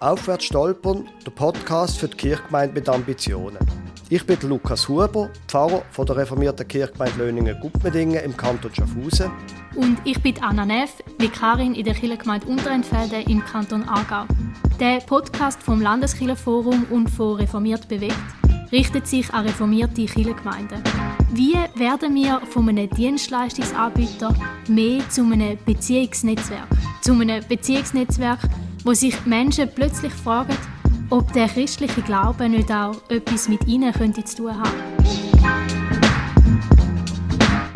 Aufwärts stolpern, der Podcast für die Kirchgemeinde mit Ambitionen. Ich bin Lukas Huber, Pfarrer von der reformierten Kirchgemeinde Löningen-Gutmedingen im Kanton Schaffhausen. Und ich bin Anna Neff, Vikarin in der Kirchgemeinde Unterentfelde im Kanton Aargau. Der Podcast vom Landeskirchenforum und von Reformiert bewegt richtet sich an reformierte Kirchengemeinden. Wie werden wir von einem Dienstleistungsanbieter mehr zu einem Beziehungsnetzwerk? Zu einem Beziehungsnetzwerk, wo sich Menschen plötzlich fragen, ob der christliche Glaube nicht auch etwas mit ihnen könnte zu tun haben.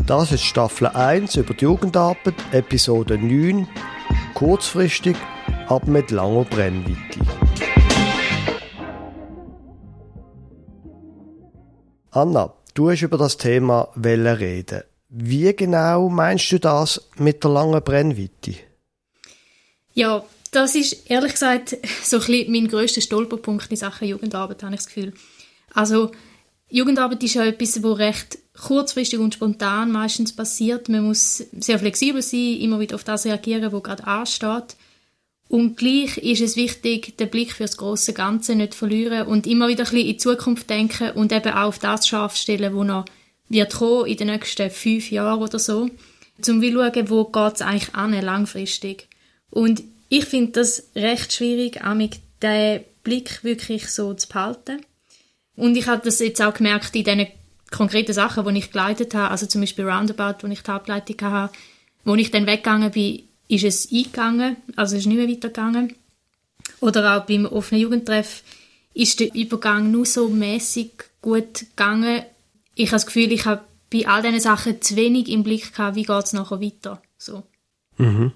Das ist Staffel 1 über die Jugendarbeit, Episode 9, kurzfristig, aber mit langer Brennweite. Anna, du hast über das Thema Welle reden. Wie genau meinst du das mit der langen Brennweite? Ja, das ist ehrlich gesagt so ein bisschen mein grösster Stolperpunkt in Sachen Jugendarbeit, habe ich das Gefühl. Also, Jugendarbeit ist ja etwas, wo recht kurzfristig und spontan meistens passiert. Man muss sehr flexibel sein, immer wieder auf das reagieren, was gerade ansteht. Und gleich ist es wichtig, den Blick für das große Ganze nicht verlieren und immer wieder ein bisschen in die Zukunft denken und eben auch auf das scharf stellen, wo noch wird kommen in den nächsten fünf Jahren oder so, zum zu schauen, wo geht es eigentlich an, langfristig. Und ich finde das recht schwierig, mit diesen Blick wirklich so zu behalten. Und ich habe das jetzt auch gemerkt in diesen konkreten Sachen, die ich geleitet habe, also zum Beispiel Roundabout, wo ich die Hauptleitung hatte, wo ich dann weggegangen bin, ist es eingegangen, also ist nicht mehr weitergegangen. Oder auch beim offenen Jugendtreff ist der Übergang nur so mäßig gut gegangen. Ich habe das Gefühl, ich habe bei all diesen Sachen zu wenig im Blick gehabt, wie geht es nachher weiter. So. Mhm.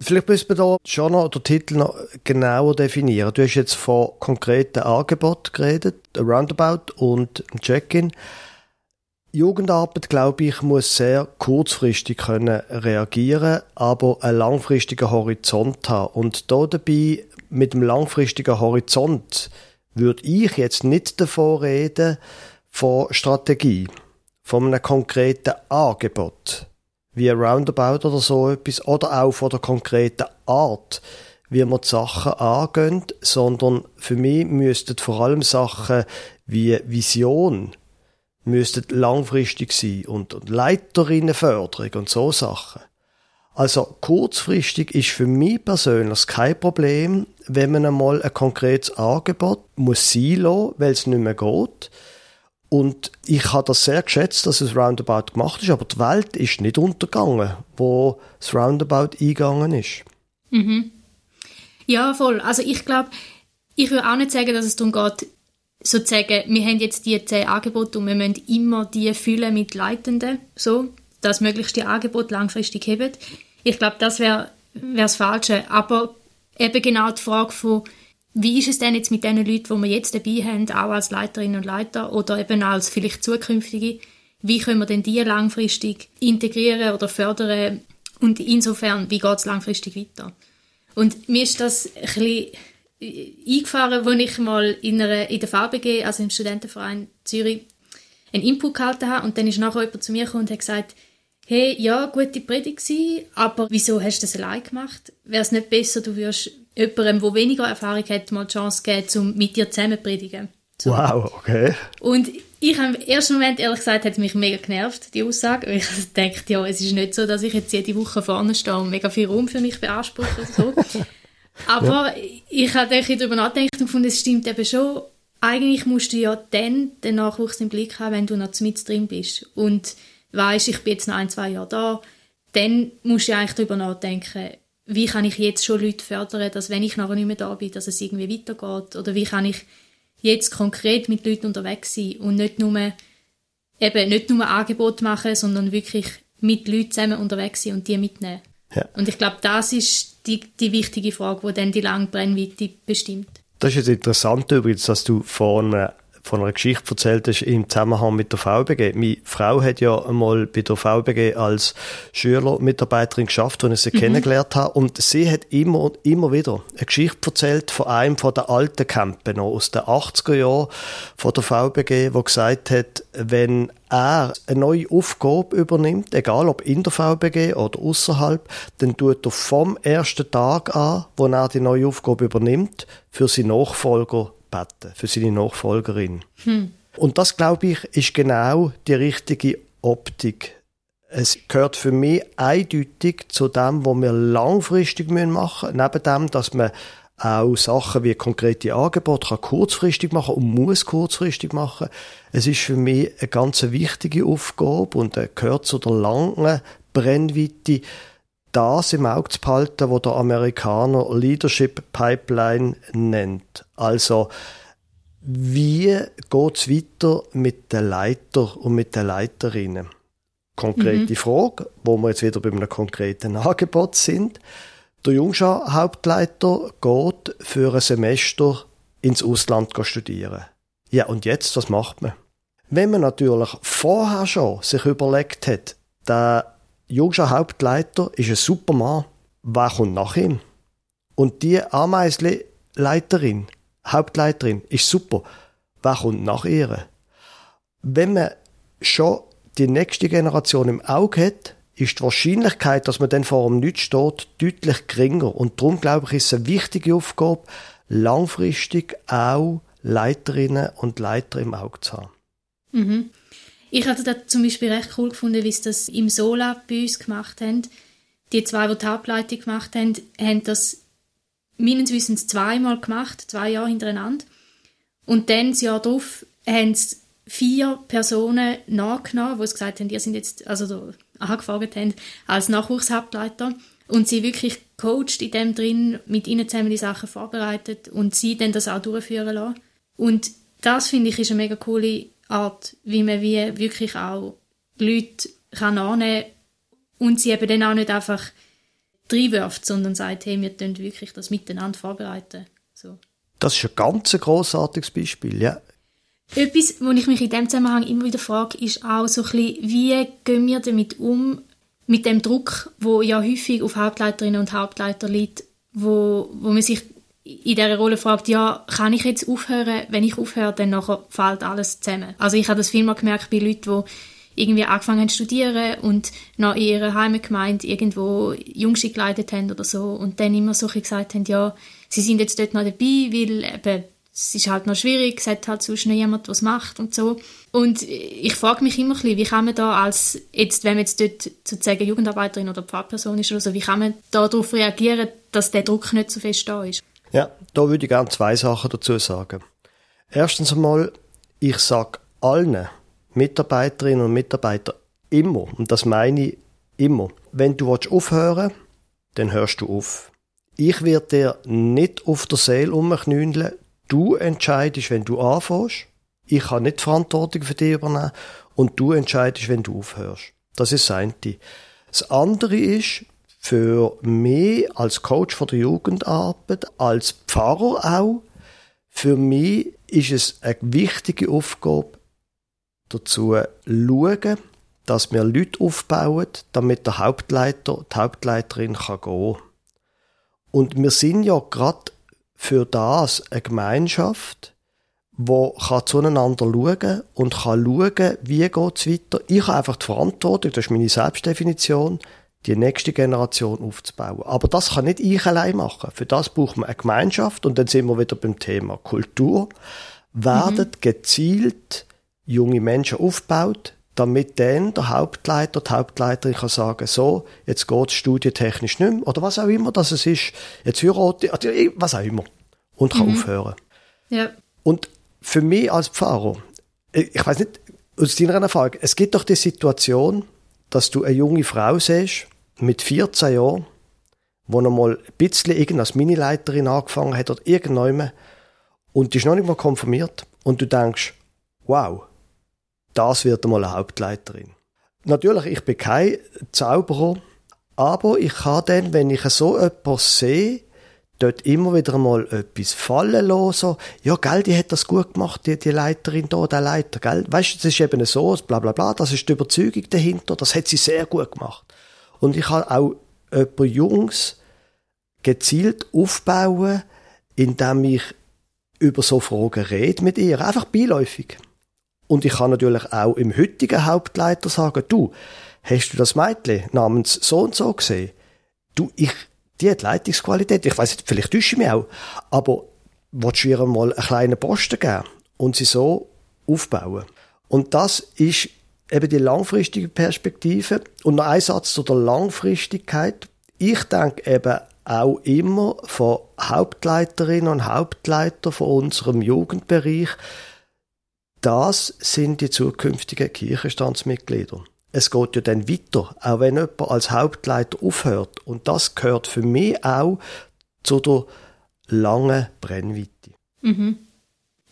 Vielleicht müssen wir da schon noch den Titel noch genauer definieren. Du hast jetzt von konkreten Angeboten geredet, Roundabout und Check-in. Jugendarbeit, glaube ich, muss sehr kurzfristig können reagieren, aber einen langfristigen Horizont haben. Und da dabei mit dem langfristigen Horizont würde ich jetzt nicht davon reden von Strategie, von einem konkreten Angebot, wie Roundabout oder so etwas, oder auch von der konkreten Art, wie man die Sachen angehen, sondern für mich müssten vor allem Sachen wie Vision, müssten langfristig sein und, und Leiterinnenförderung und so Sachen. Also kurzfristig ist für mich persönlich kein Problem, wenn man einmal ein konkretes Angebot muss sein lassen, weil es nicht mehr geht. Und ich habe das sehr geschätzt, dass es Roundabout gemacht ist, aber die Welt ist nicht untergegangen, wo das Roundabout eingegangen ist. Mhm. Ja, voll. Also ich glaube, ich würde auch nicht sagen, dass es darum geht, sozusagen, wir haben jetzt die zehn Angebote und wir müssen immer die füllen mit Leitenden, so, dass möglichst die Angebote langfristig heben. Ich glaube, das wäre das Falsche. Aber eben genau die Frage von, wie ist es denn jetzt mit den Leuten, die wir jetzt dabei haben, auch als Leiterinnen und Leiter oder eben als vielleicht zukünftige, wie können wir denn die langfristig integrieren oder fördern und insofern, wie geht es langfristig weiter? Und mir ist das ein bisschen eingefahren, als ich mal in, einer, in der VBG, also im Studentenverein Zürich, einen Input gehalten habe. Und dann ist nachher jemand zu mir gekommen und hat gesagt, hey, ja, gute Predigt gewesen, aber wieso hast du das allein gemacht? Wäre es nicht besser, du würdest jemandem, der weniger Erfahrung hat, mal die Chance geben, um mit dir zusammen zu predigen? So. Wow, okay. Und ich habe im ersten Moment, ehrlich gesagt, hat mich mega genervt, die Aussage. Weil ich dachte, ja, es ist nicht so, dass ich jetzt jede Woche vorne stehe und mega viel Raum für mich beanspruche. So. Aber ja. ich habe darüber nachgedacht und gefunden, es stimmt eben schon. Eigentlich musst du ja dann den Nachwuchs im Blick haben, wenn du noch mit drin bist. Und weißt, ich bin jetzt noch ein, zwei Jahre da. Dann musst du eigentlich darüber nachdenken, wie kann ich jetzt schon Leute fördern, dass wenn ich nachher nicht mehr da bin, dass es irgendwie weitergeht. Oder wie kann ich jetzt konkret mit Leuten unterwegs sein und nicht nur, eben nicht nur Angebot machen, sondern wirklich mit Leuten zusammen unterwegs sein und die mitnehmen. Ja. Und ich glaube, das ist die, die wichtige Frage, die dann die lange Brennweite bestimmt. Das ist jetzt interessant übrigens, dass du von einer von einer Geschichte erzählt hast im Zusammenhang mit der VBG. Meine Frau hat ja einmal bei der VBG als Schülermitarbeiterin geschafft, als ich sie mhm. kennengelernt habe. Und sie hat immer immer wieder eine Geschichte erzählt von einem von den alten Campen noch aus den 80er Jahren von der VBG, wo gesagt hat, wenn er eine neue Aufgabe übernimmt, egal ob in der VBG oder außerhalb, dann tut er vom ersten Tag an, wo er die neue Aufgabe übernimmt, für seinen Nachfolger beten, für seine Nachfolgerin. Hm. Und das, glaube ich, ist genau die richtige Optik. Es gehört für mich eindeutig zu dem, was wir langfristig machen müssen, neben dem, dass man auch Sachen wie konkrete Angebote kann kurzfristig machen und muss kurzfristig machen. Es ist für mich eine ganz wichtige Aufgabe und gehört zu der langen Brennweite, das im Auge zu behalten, was der Amerikaner Leadership Pipeline nennt. Also, wie geht's weiter mit den Leiter und mit den Leiterinnen? Konkrete mhm. Frage, wo wir jetzt wieder bei einem konkreten Angebot sind. Der Jungschar-Hauptleiter geht für ein Semester ins Ausland studieren. Ja, und jetzt, was macht man? Wenn man natürlich vorher schon sich überlegt hat, der Jungschar-Hauptleiter ist ein super Mann, wer kommt nach ihm? Und die Ameisleiterin, Hauptleiterin, ist super, wer kommt nach ihr? Wenn man schon die nächste Generation im Auge hat, ist die Wahrscheinlichkeit, dass man dann vor dem Nichts steht, deutlich geringer. Und darum, glaube ich, ist es eine wichtige Aufgabe, langfristig auch Leiterinnen und Leiter im Auge zu haben. Mhm. Ich hatte das zum Beispiel recht cool gefunden, wie sie das im Sola bei uns gemacht haben. Die zwei, die die Hauptleitung gemacht haben, haben das meines Wissens zweimal gemacht, zwei Jahre hintereinander. Und dann, das Jahr darauf, haben sie vier Personen nachgenommen, die gesagt haben, ihr sind jetzt, also angefragt haben, als Nachwuchshauptleiter und sie wirklich coacht in dem drin, mit ihnen zusammen die Sachen vorbereitet und sie dann das auch durchführen lassen. Und das finde ich ist eine mega coole Art, wie man wie wirklich auch Leute kann annehmen und sie eben dann auch nicht einfach reinwirft, sondern sagt, hey, wir tun wirklich das miteinander vorbereiten. So. Das ist ein ganz großartiges Beispiel, ja. Etwas, wo ich mich in dem Zusammenhang immer wieder frage, ist auch so ein bisschen, wie gehen wir damit um, mit dem Druck, wo ja häufig auf Hauptleiterinnen und Hauptleiter liegt, wo, wo man sich in dieser Rolle fragt, ja, kann ich jetzt aufhören? Wenn ich aufhöre, dann fällt alles zusammen. Also ich habe das viel mal gemerkt bei Leuten, die irgendwie angefangen haben zu studieren und noch in ihrer Heimatgemeinde irgendwo Jungschule geleitet haben oder so und dann immer so gesagt haben, ja, sie sind jetzt dort noch dabei, weil eben es ist halt noch schwierig, es hat halt sonst noch jemand, was macht und so. Und ich frage mich immer ein bisschen, wie kann man da als, jetzt, wenn man jetzt dort sozusagen Jugendarbeiterin oder Pfarrperson ist oder so, wie kann man da darauf reagieren, dass der Druck nicht so fest da ist? Ja, da würde ich gerne zwei Sachen dazu sagen. Erstens einmal, ich sage allen Mitarbeiterinnen und Mitarbeitern immer, und das meine ich immer, wenn du aufhören willst, dann hörst du auf. Ich werde dir nicht auf der Seele umknündeln, Du entscheidest, wenn du anfängst. Ich kann nicht Verantwortung für dich übernehmen. Und du entscheidest, wenn du aufhörst. Das ist das eine. Das andere ist, für mich als Coach von der Jugendarbeit, als Pfarrer auch, für mich ist es eine wichtige Aufgabe, dazu schauen, dass wir Leute aufbauen, damit der Hauptleiter, die Hauptleiterin kann gehen. Und wir sind ja gerade für das eine Gemeinschaft, wo kann zueinander schauen und kann schauen, wie geht es weiter. Ich habe einfach die Verantwortung, das ist meine Selbstdefinition, die nächste Generation aufzubauen. Aber das kann nicht ich allein machen. Für das braucht man eine Gemeinschaft und dann sind wir wieder beim Thema Kultur. Werden mhm. gezielt junge Menschen aufgebaut, damit dann der Hauptleiter, die Hauptleiterin kann sagen, so, jetzt geht es studientechnisch nicht mehr, oder was auch immer das ist, jetzt heirate, was auch immer, und kann mhm. aufhören. Ja. Und für mich als Pfarrer, ich weiß nicht, aus deiner Erfahrung, es gibt doch die Situation, dass du eine junge Frau siehst, mit 14 Jahren, die noch mal ein bisschen als Minileiterin angefangen hat oder irgendjemand und die ist noch nicht mal konfirmiert und du denkst, wow, das wird einmal eine Hauptleiterin. Natürlich, ich bin kein Zauberer, aber ich kann dann, wenn ich so etwas sehe, dort immer wieder mal etwas fallen lassen. Ja, gell, die hat das gut gemacht, die, die Leiterin da, der Leiter, gell. Weißt du, das ist eben so, bla, bla, bla, das ist die Überzeugung dahinter, das hat sie sehr gut gemacht. Und ich habe auch jemand Jungs gezielt aufbauen, indem ich über so Fragen rede mit ihr, einfach beiläufig. Und ich kann natürlich auch im heutigen Hauptleiter sagen, du, hast du das Mädchen namens so und so gesehen? Du, ich, die hat Leitungsqualität. Ich weiß nicht, vielleicht täusche ich mich auch. Aber willst du ihr mal einen kleinen Posten geben und sie so aufbauen? Und das ist eben die langfristige Perspektive. Und noch ein Satz zu der Langfristigkeit. Ich denke eben auch immer von Hauptleiterinnen und Hauptleiter von unserem Jugendbereich, das sind die zukünftigen Kirchenstandsmitglieder. Es geht ja dann weiter, auch wenn jemand als Hauptleiter aufhört. Und das gehört für mich auch zu der langen Brennweite. Mhm.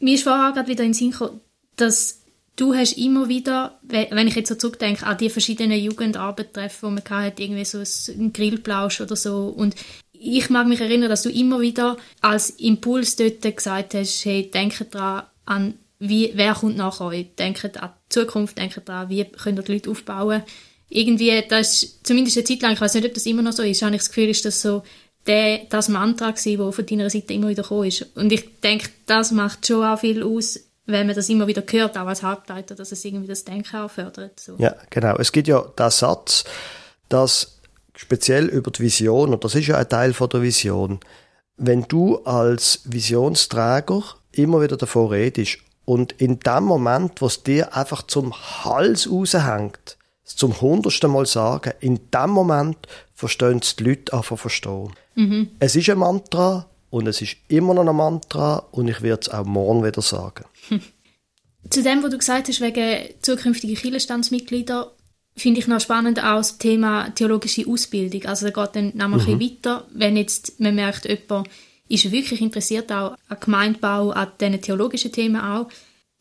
Mir ist vorher gerade wieder in den Sinn gekommen, dass du hast immer wieder, wenn ich jetzt so zurückdenke, an die verschiedenen Jugendarbeitstreffen, wo man hatte, irgendwie so ein Grillplausch oder so. Und ich mag mich erinnern, dass du immer wieder als Impuls dort gesagt hast, hey, denke daran, an wie, wer kommt nach euch? Denkt an die Zukunft, denkt daran, wie können die Leute aufbauen. Irgendwie, das ist zumindest eine Zeit lang, ich weiß nicht, ob das immer noch so ist, habe ich das Gefühl, ist das so der, das Mantra gewesen, das von deiner Seite immer wieder gekommen ist. Und ich denke, das macht schon auch viel aus, wenn man das immer wieder hört, auch als Hauptleiter, dass es irgendwie das Denken auch fördert. So. Ja, genau. Es gibt ja den Satz, dass speziell über die Vision, und das ist ja ein Teil von der Vision, wenn du als Visionsträger immer wieder davon redest und in dem Moment, wo es dir einfach zum Hals raushängt, zum hundertsten Mal sagen, in dem Moment verstehen es die Leute einfach verstehen. Mhm. Es ist ein Mantra und es ist immer noch ein Mantra und ich werde es auch morgen wieder sagen. Zu dem, was du gesagt hast, wegen zukünftiger Kirchenstandsmitglieder, finde ich noch spannend auch das Thema theologische Ausbildung. Also da geht dann noch mal mhm. ein bisschen weiter, wenn jetzt man merkt, jemand ist wirklich interessiert auch an Gemeindebau, an diesen theologischen Themen auch.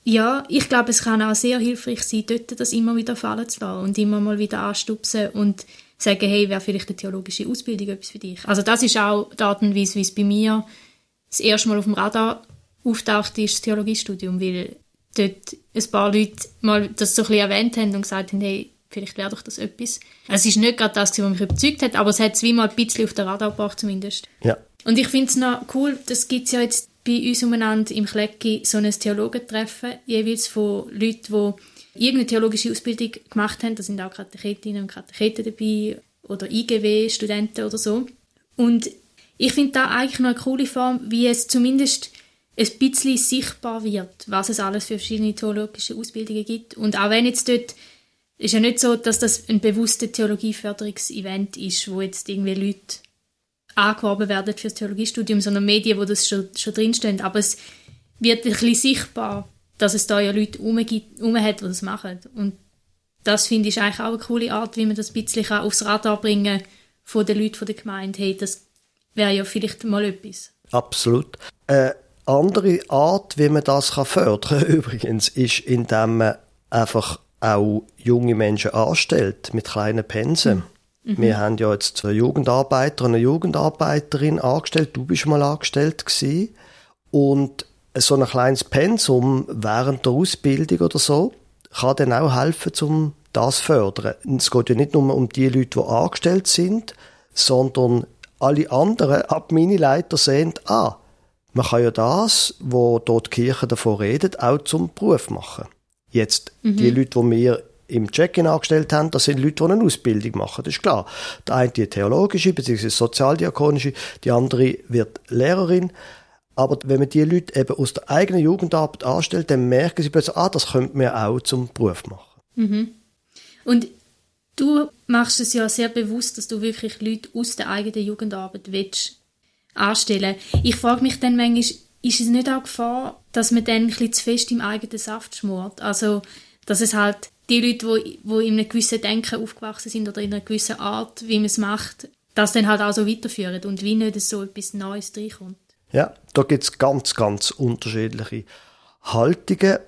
Ja, ich glaube, es kann auch sehr hilfreich sein, dort das immer wieder fallen zu lassen und immer mal wieder anstupsen und sagen, hey, wäre vielleicht eine theologische Ausbildung etwas für dich. Also das ist auch die Art und Weise, wie es bei mir das erste Mal auf dem Radar auftaucht, ist das Theologiestudium, weil dort ein paar Leute mal das so ein bisschen erwähnt haben und gesagt haben, hey, vielleicht wäre doch das etwas. Es ist nicht gerade das, was mich überzeugt hat, aber es hat es wie mal ein bisschen auf den Radar gebracht zumindest. Ja. Und ich finde es noch cool, das gibt es ja jetzt bei uns umeinander im Klecki so ein Theologentreffen, jeweils von Leuten, die irgendeine theologische Ausbildung gemacht haben. Da sind auch Katechetinnen und Katecheten dabei oder IGW-Studenten oder so. Und ich finde da eigentlich noch eine coole Form, wie es zumindest ein bisschen sichtbar wird, was es alles für verschiedene theologische Ausbildungen gibt. Und auch wenn jetzt dort ist ja nicht so, dass das ein bewusstes Theologieförderungsevent ist, wo jetzt irgendwie Leute angeworben werden für das Theologiestudium, sondern Medien, wo das schon, schon drinstehen. Aber es wird ein bisschen sichtbar, dass es da ja Leute rum, gibt, rum hat, die das machen. Und das finde ich eigentlich auch eine coole Art, wie man das ein bisschen aufs Radar bringen kann von den Leuten von der Gemeinde. Hey, das wäre ja vielleicht mal etwas. Absolut. Eine andere Art, wie man das fördern kann, übrigens, ist, indem man einfach auch junge Menschen anstellt mit kleinen Pensen. Mhm. Mhm. Wir haben ja jetzt zwei Jugendarbeiter und eine Jugendarbeiterin angestellt. Du bist mal angestellt gewesen. Und so ein kleines Pensum während der Ausbildung oder so kann dann auch helfen, um das zu fördern. Es geht ja nicht nur um die Leute, die angestellt sind, sondern alle anderen ab Minileiter sehen, ah, man kann ja das, wo dort die Kirche davon redet, auch zum Beruf machen. Jetzt, mhm. die Leute, die wir im Check-in angestellt haben, das sind Leute, die eine Ausbildung machen, das ist klar. Der eine die theologische bzw. sozialdiakonische, die andere wird Lehrerin. Aber wenn man die Leute eben aus der eigenen Jugendarbeit anstellt, dann merken sie plötzlich, ah, das könnte man auch zum Beruf machen. Mhm. Und du machst es ja sehr bewusst, dass du wirklich Leute aus der eigenen Jugendarbeit willst anstellen. Ich frage mich dann manchmal, ist es nicht auch Gefahr, dass man dann ein bisschen zu fest im eigenen Saft schmort? Also, dass es halt die Leute, die, die in einem gewissen Denken aufgewachsen sind oder in einer gewissen Art, wie man es macht, das dann halt auch so weiterführen und wie nicht so etwas Neues reinkommt. Ja, da gibt es ganz, ganz unterschiedliche Haltungen.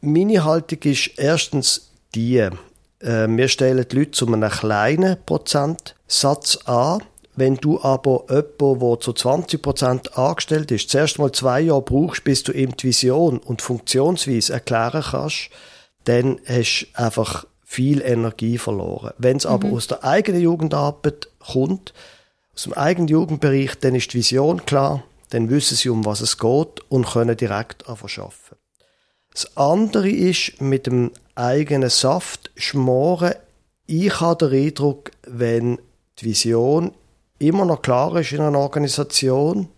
Meine Haltung ist erstens die, äh, wir stellen die Leute zu einem kleinen Prozentsatz an Wenn du aber jemanden, der zu 20% angestellt ist, zuerst mal zwei Jahre brauchst, bis du ihm die Vision und Funktionsweise erklären kannst, dann hast du einfach viel Energie verloren. Wenn es mhm. aber aus der eigenen Jugendarbeit kommt, aus dem eigenen Jugendbereich, dann ist die Vision klar, dann wissen sie, um was es geht und können direkt arbeiten. Das andere ist, mit dem eigenen Saft schmoren. Ich habe den Eindruck, wenn die Vision immer noch klar ist in einer Organisation,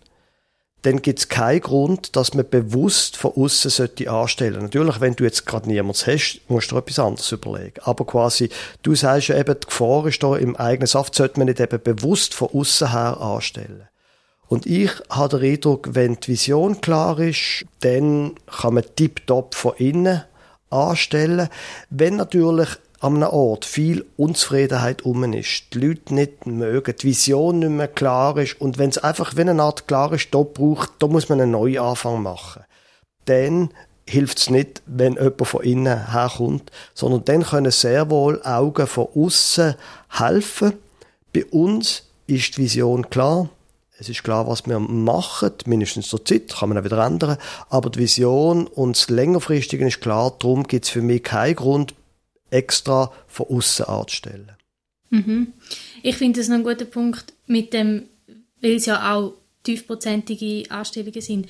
dann gibt es keinen Grund, dass man bewusst von außen sollte anstellen. Natürlich, wenn du jetzt gerade niemanden hast, musst du etwas anderes überlegen. Aber quasi, du sagst ja eben, die Gefahr ist da im eigenen Saft, sollte man nicht eben bewusst von außen her anstellen. Und ich habe den Eindruck, wenn die Vision klar ist, dann kann man tiptop von innen anstellen. Wenn natürlich an einem Ort viel Unzufriedenheit um ist, die Leute nicht mögen, die Vision nicht mehr klar ist und wenn es einfach wie eine Art klarer Stopp braucht, da muss man einen Neuanfang machen. Dann hilft es nicht, wenn jemand von innen herkommt, sondern dann können sehr wohl Augen von außen helfen. Bei uns ist die Vision klar. Es ist klar, was wir machen, mindestens zur Zeit, kann man auch wieder ändern. Aber die Vision und das Längerfristige ist klar, darum gibt es für mich keinen Grund, extra von außen anzustellen. Mhm. Ich finde das noch ein guter Punkt mit dem, weil es ja auch tiefprozentige Anstellungen sind.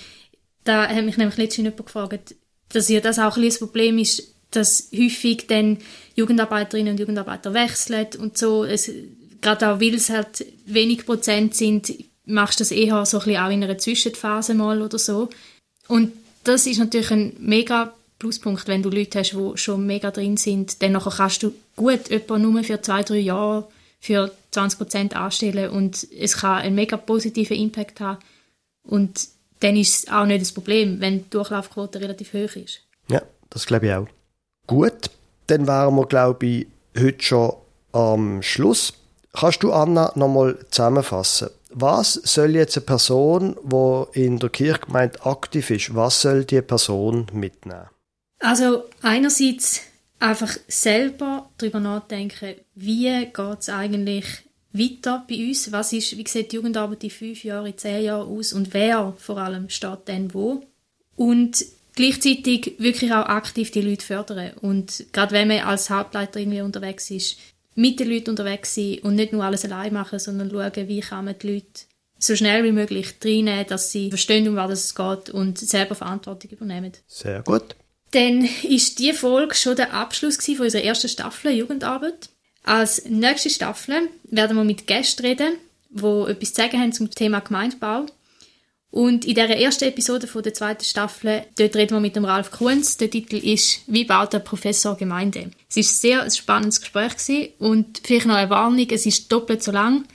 Da hat mich nämlich letztens jemand gefragt, dass ja das auch ein das Problem ist, dass häufig dann Jugendarbeiterinnen und Jugendarbeiter wechseln und so. Es, gerade auch weil es halt wenig Prozent sind, machst du das eher so ein bisschen auch in einer Zwischenphase mal oder so. Und das ist natürlich ein mega Pluspunkt, wenn du Leute hast, die schon mega drin sind, dann kannst du gut etwa nur für zwei, drei Jahre für 20% anstellen und es kann einen mega positiven Impact haben. Und dann ist es auch nicht das Problem, wenn die Durchlaufquote relativ hoch ist. Ja, das glaube ich auch. Gut, dann wären wir, glaube ich, heute schon am Schluss. Kannst du, Anna, nochmal zusammenfassen? Was soll jetzt eine Person, die in der Kirchgemeinde aktiv ist, was soll die Person mitnehmen? Also einerseits einfach selber darüber nachdenken, wie geht es eigentlich weiter bei uns? Was ist, wie sieht die Jugendarbeit in fünf Jahren, in zehn Jahren aus und wer vor allem steht dann wo? Und gleichzeitig wirklich auch aktiv die Leute fördern. Und gerade wenn man als Hauptleiter irgendwie unterwegs ist, mit den Leuten unterwegs sein und nicht nur alles allein machen, sondern schauen, wie kann man die Leute so schnell wie möglich reinnehmen, dass sie verstehen, um was es geht und selber Verantwortung übernehmen. Sehr gut. Dann ist die Folge schon der Abschluss von unserer ersten Staffel Jugendarbeit. Als nächste Staffel werden wir mit Gästen reden, die etwas zu sagen haben zum Thema Gemeindebau. Und in der ersten Episode der zweiten Staffel, dort reden wir mit dem Ralf Kunz. Der Titel ist «Wie baut der Professor Gemeinde?». Es war sehr ein spannendes Gespräch und vielleicht noch eine Warnung, es ist doppelt so lang,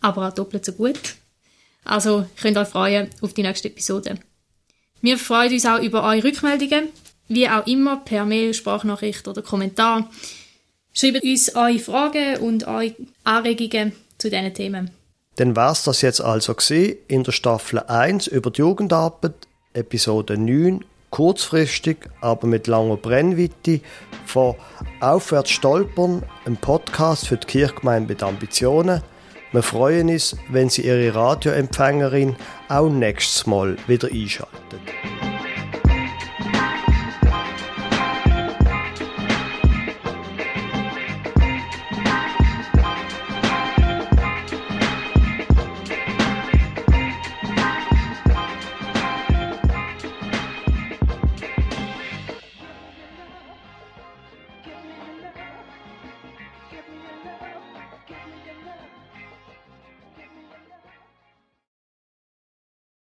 aber auch doppelt so gut. Also könnt euch freuen auf die nächste Episode. Wir freuen uns auch über eure Rückmeldungen wie auch immer, per Mail, Sprachnachricht oder Kommentar. Schreibt uns eure Fragen und eure Anregungen zu diesen Themen. Dann war es das jetzt also in der Staffel 1 über die Jugendarbeit, Episode 9, kurzfristig, aber mit langer Brennweite, von Aufwärts stolpern, ein Podcast für die Kirchgemeinde mit Ambitionen. Wir freuen uns, wenn Sie Ihre Radioempfängerin auch nächstes Mal wieder einschalten.